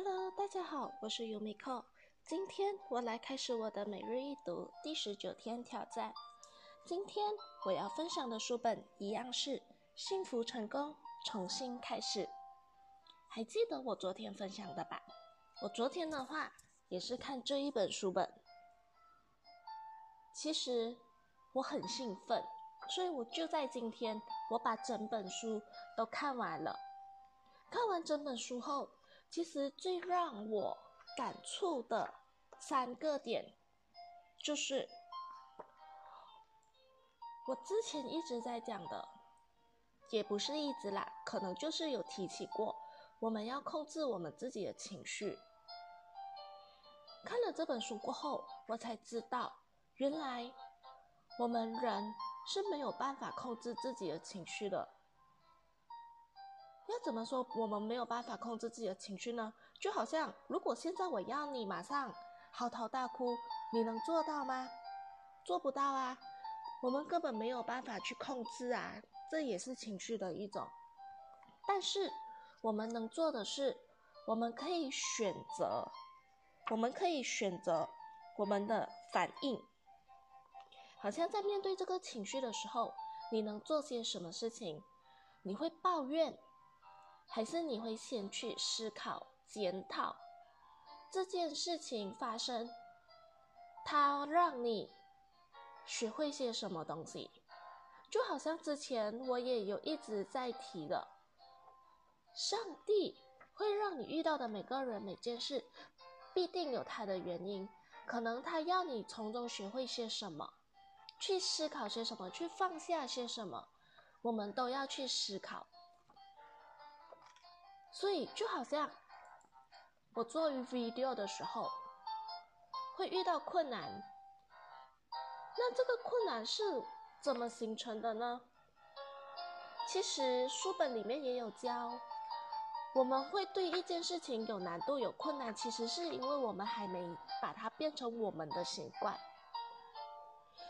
Hello，大家好，我是 Yumiko。今天我来开始我的每日一读第十九天挑战。今天我要分享的书本一样是《幸福成功重新开始》。还记得我昨天分享的吧？我昨天的话也是看这一本书本。其实我很兴奋，所以我就在今天我把整本书都看完了。看完整本书后。其实最让我感触的三个点，就是我之前一直在讲的，也不是一直啦，可能就是有提起过，我们要控制我们自己的情绪。看了这本书过后，我才知道，原来我们人是没有办法控制自己的情绪的。要怎么说我们没有办法控制自己的情绪呢？就好像如果现在我要你马上嚎啕大哭，你能做到吗？做不到啊，我们根本没有办法去控制啊，这也是情绪的一种。但是我们能做的是，我们可以选择，我们可以选择我们的反应。好像在面对这个情绪的时候，你能做些什么事情？你会抱怨？还是你会先去思考、检讨这件事情发生，它让你学会些什么东西？就好像之前我也有一直在提的，上帝会让你遇到的每个人、每件事，必定有他的原因。可能他要你从中学会些什么，去思考些什么，去放下些什么，我们都要去思考。所以就好像我做 video 的时候会遇到困难，那这个困难是怎么形成的呢？其实书本里面也有教，我们会对一件事情有难度、有困难，其实是因为我们还没把它变成我们的习惯，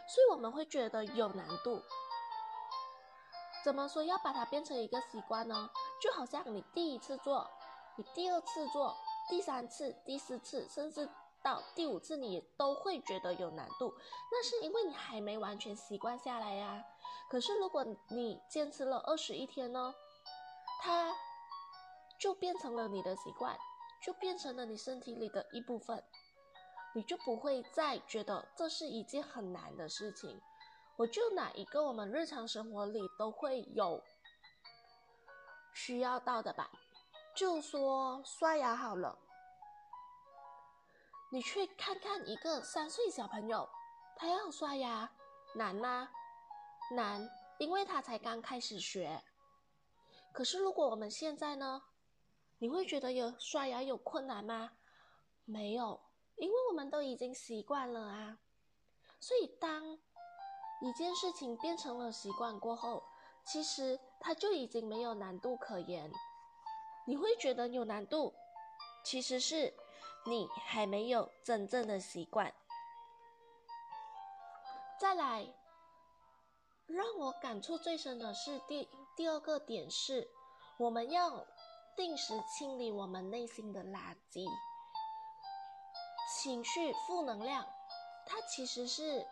所以我们会觉得有难度。怎么说要把它变成一个习惯呢？就好像你第一次做，你第二次做，第三次、第四次，甚至到第五次，你都会觉得有难度。那是因为你还没完全习惯下来呀。可是如果你坚持了二十一天呢，它就变成了你的习惯，就变成了你身体里的一部分，你就不会再觉得这是一件很难的事情。我就拿一个我们日常生活里都会有。需要到的吧，就说刷牙好了。你去看看一个三岁小朋友，他要刷牙难吗？难，因为他才刚开始学。可是如果我们现在呢，你会觉得有刷牙有困难吗？没有，因为我们都已经习惯了啊。所以当一件事情变成了习惯过后，其实它就已经没有难度可言，你会觉得有难度，其实是你还没有真正的习惯。再来，让我感触最深的是第第二个点是，我们要定时清理我们内心的垃圾，情绪负能量，它其实是。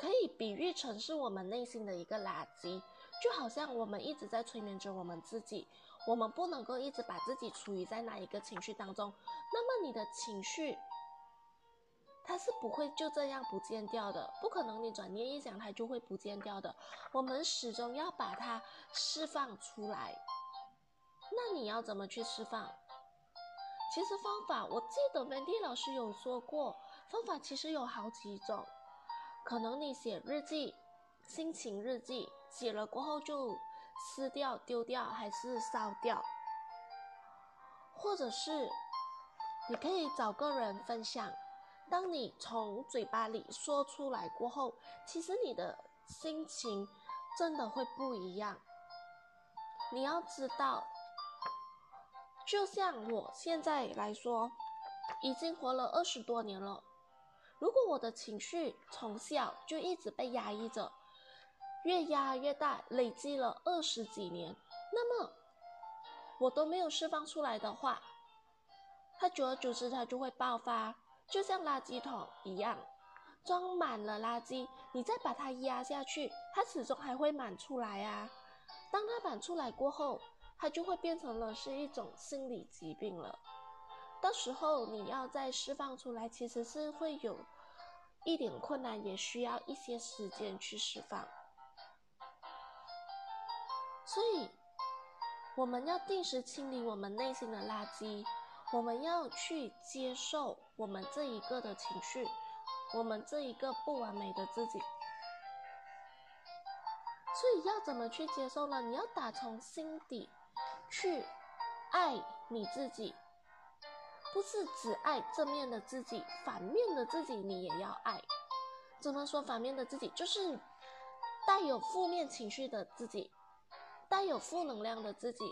可以比喻成是我们内心的一个垃圾，就好像我们一直在催眠着我们自己，我们不能够一直把自己处于在那一个情绪当中。那么你的情绪，它是不会就这样不见掉的，不可能你转念一想它就会不见掉的。我们始终要把它释放出来。那你要怎么去释放？其实方法，我记得 Mandy 老师有说过，方法其实有好几种。可能你写日记，心情日记写了过后就撕掉、丢掉，还是烧掉，或者是你可以找个人分享。当你从嘴巴里说出来过后，其实你的心情真的会不一样。你要知道，就像我现在来说，已经活了二十多年了。如果我的情绪从小就一直被压抑着，越压越大，累积了二十几年，那么我都没有释放出来的话，它久而久之它就会爆发，就像垃圾桶一样，装满了垃圾，你再把它压下去，它始终还会满出来啊。当它满出来过后，它就会变成了是一种心理疾病了。到时候你要再释放出来，其实是会有一点困难，也需要一些时间去释放。所以，我们要定时清理我们内心的垃圾，我们要去接受我们这一个的情绪，我们这一个不完美的自己。所以要怎么去接受呢？你要打从心底去爱你自己。不是只爱正面的自己，反面的自己你也要爱。怎么说反面的自己？就是带有负面情绪的自己，带有负能量的自己。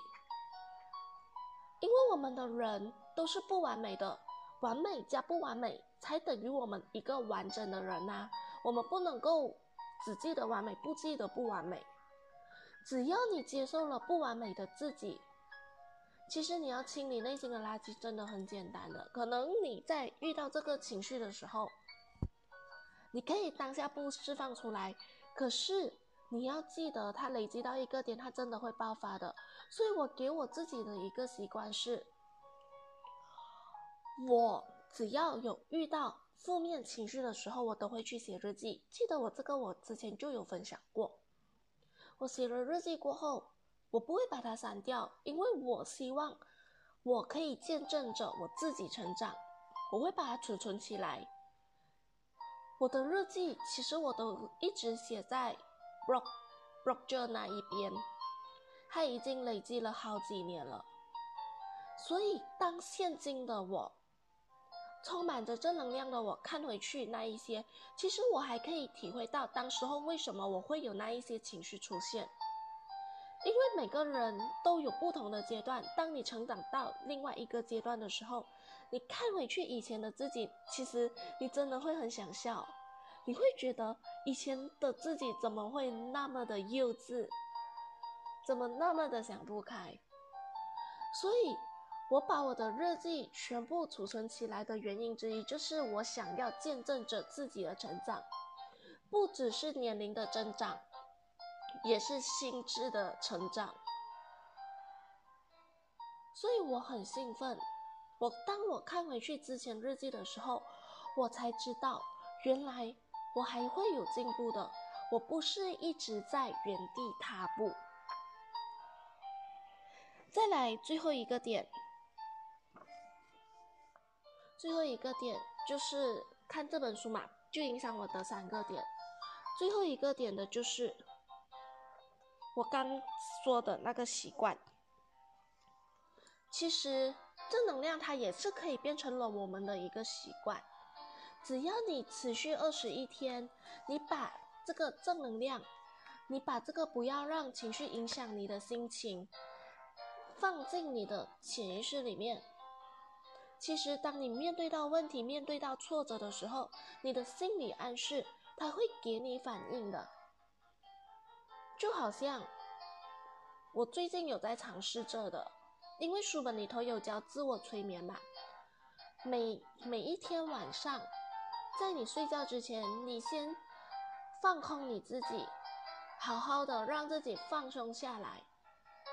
因为我们的人都是不完美的，完美加不完美才等于我们一个完整的人呐。我们不能够只记得完美，不记得不完美。只要你接受了不完美的自己。其实你要清理内心的垃圾，真的很简单的。可能你在遇到这个情绪的时候，你可以当下不释放出来，可是你要记得，它累积到一个点，它真的会爆发的。所以我给我自己的一个习惯是，我只要有遇到负面情绪的时候，我都会去写日记。记得我这个，我之前就有分享过。我写了日记过后。我不会把它删掉，因为我希望我可以见证着我自己成长。我会把它储存起来。我的日记其实我都一直写在 blog blog 那一边，它已经累积了好几年了。所以当现今的我充满着正能量的我看回去那一些，其实我还可以体会到当时候为什么我会有那一些情绪出现。因为每个人都有不同的阶段，当你成长到另外一个阶段的时候，你看回去以前的自己，其实你真的会很想笑，你会觉得以前的自己怎么会那么的幼稚，怎么那么的想不开？所以，我把我的日记全部储存起来的原因之一，就是我想要见证着自己的成长，不只是年龄的增长。也是心智的成长，所以我很兴奋。我当我看回去之前日记的时候，我才知道，原来我还会有进步的。我不是一直在原地踏步。再来最后一个点，最后一个点就是看这本书嘛，就影响我的三个点。最后一个点的就是。我刚说的那个习惯，其实正能量它也是可以变成了我们的一个习惯。只要你持续二十一天，你把这个正能量，你把这个不要让情绪影响你的心情，放进你的潜意识里面。其实，当你面对到问题、面对到挫折的时候，你的心理暗示它会给你反应的。就好像我最近有在尝试着的，因为书本里头有教自我催眠嘛。每每一天晚上，在你睡觉之前，你先放空你自己，好好的让自己放松下来，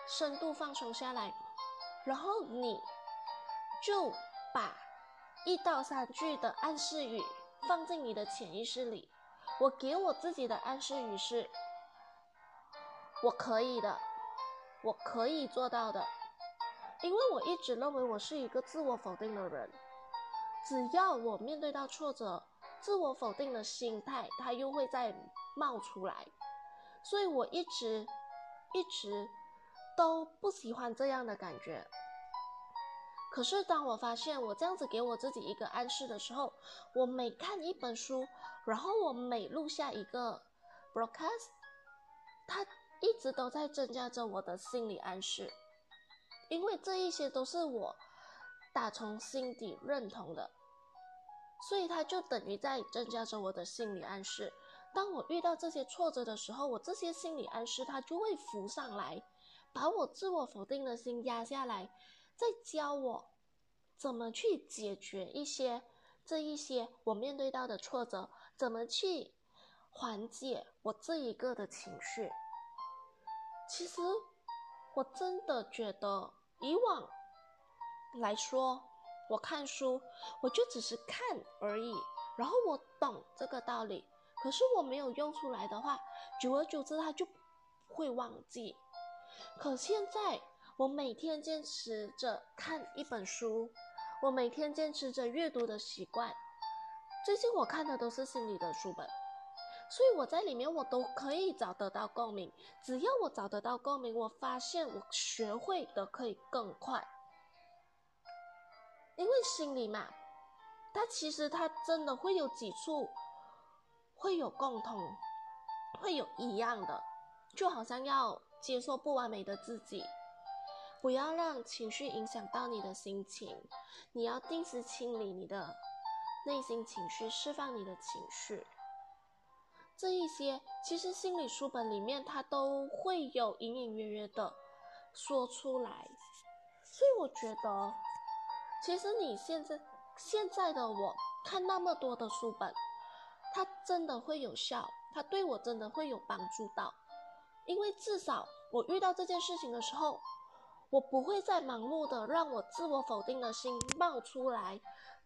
深度放松下来，然后你就把一到三句的暗示语放进你的潜意识里。我给我自己的暗示语是。我可以的，我可以做到的，因为我一直认为我是一个自我否定的人。只要我面对到挫折，自我否定的心态它又会再冒出来，所以我一直一直都不喜欢这样的感觉。可是当我发现我这样子给我自己一个暗示的时候，我每看一本书，然后我每录下一个 broadcast，它。一直都在增加着我的心理暗示，因为这一些都是我打从心底认同的，所以它就等于在增加着我的心理暗示。当我遇到这些挫折的时候，我这些心理暗示它就会浮上来，把我自我否定的心压下来，再教我怎么去解决一些这一些我面对到的挫折，怎么去缓解我这一个的情绪。其实我真的觉得以往来说，我看书我就只是看而已，然后我懂这个道理，可是我没有用出来的话，久而久之它就会忘记。可现在。我每天坚持着看一本书，我每天坚持着阅读的习惯。最近我看的都是心理的书本，所以我在里面我都可以找得到共鸣。只要我找得到共鸣，我发现我学会的可以更快。因为心理嘛，它其实它真的会有几处会有共同，会有一样的，就好像要接受不完美的自己。不要让情绪影响到你的心情，你要定时清理你的内心情绪，释放你的情绪。这一些其实心理书本里面它都会有隐隐约约的说出来，所以我觉得，其实你现在现在的我看那么多的书本，它真的会有效，它对我真的会有帮助到，因为至少我遇到这件事情的时候。我不会再盲目的让我自我否定的心冒出来，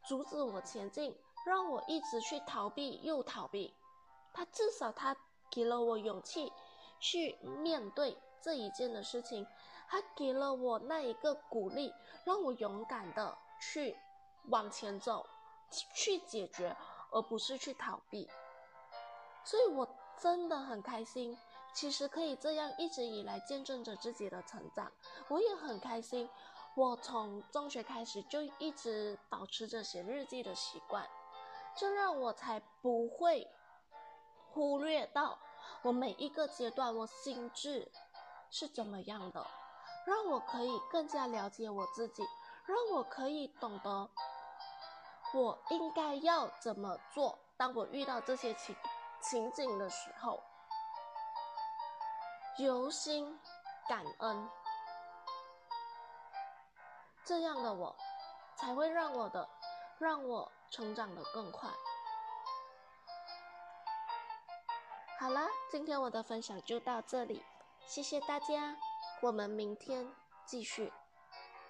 阻止我前进，让我一直去逃避又逃避。他至少他给了我勇气去面对这一件的事情，他给了我那一个鼓励，让我勇敢的去往前走，去解决，而不是去逃避。所以我真的很开心。其实可以这样一直以来见证着自己的成长，我也很开心。我从中学开始就一直保持着写日记的习惯，这让我才不会忽略到我每一个阶段我心智是怎么样的，让我可以更加了解我自己，让我可以懂得我应该要怎么做。当我遇到这些情情景的时候。由心感恩，这样的我才会让我的让我成长的更快。好了，今天我的分享就到这里，谢谢大家，我们明天继续。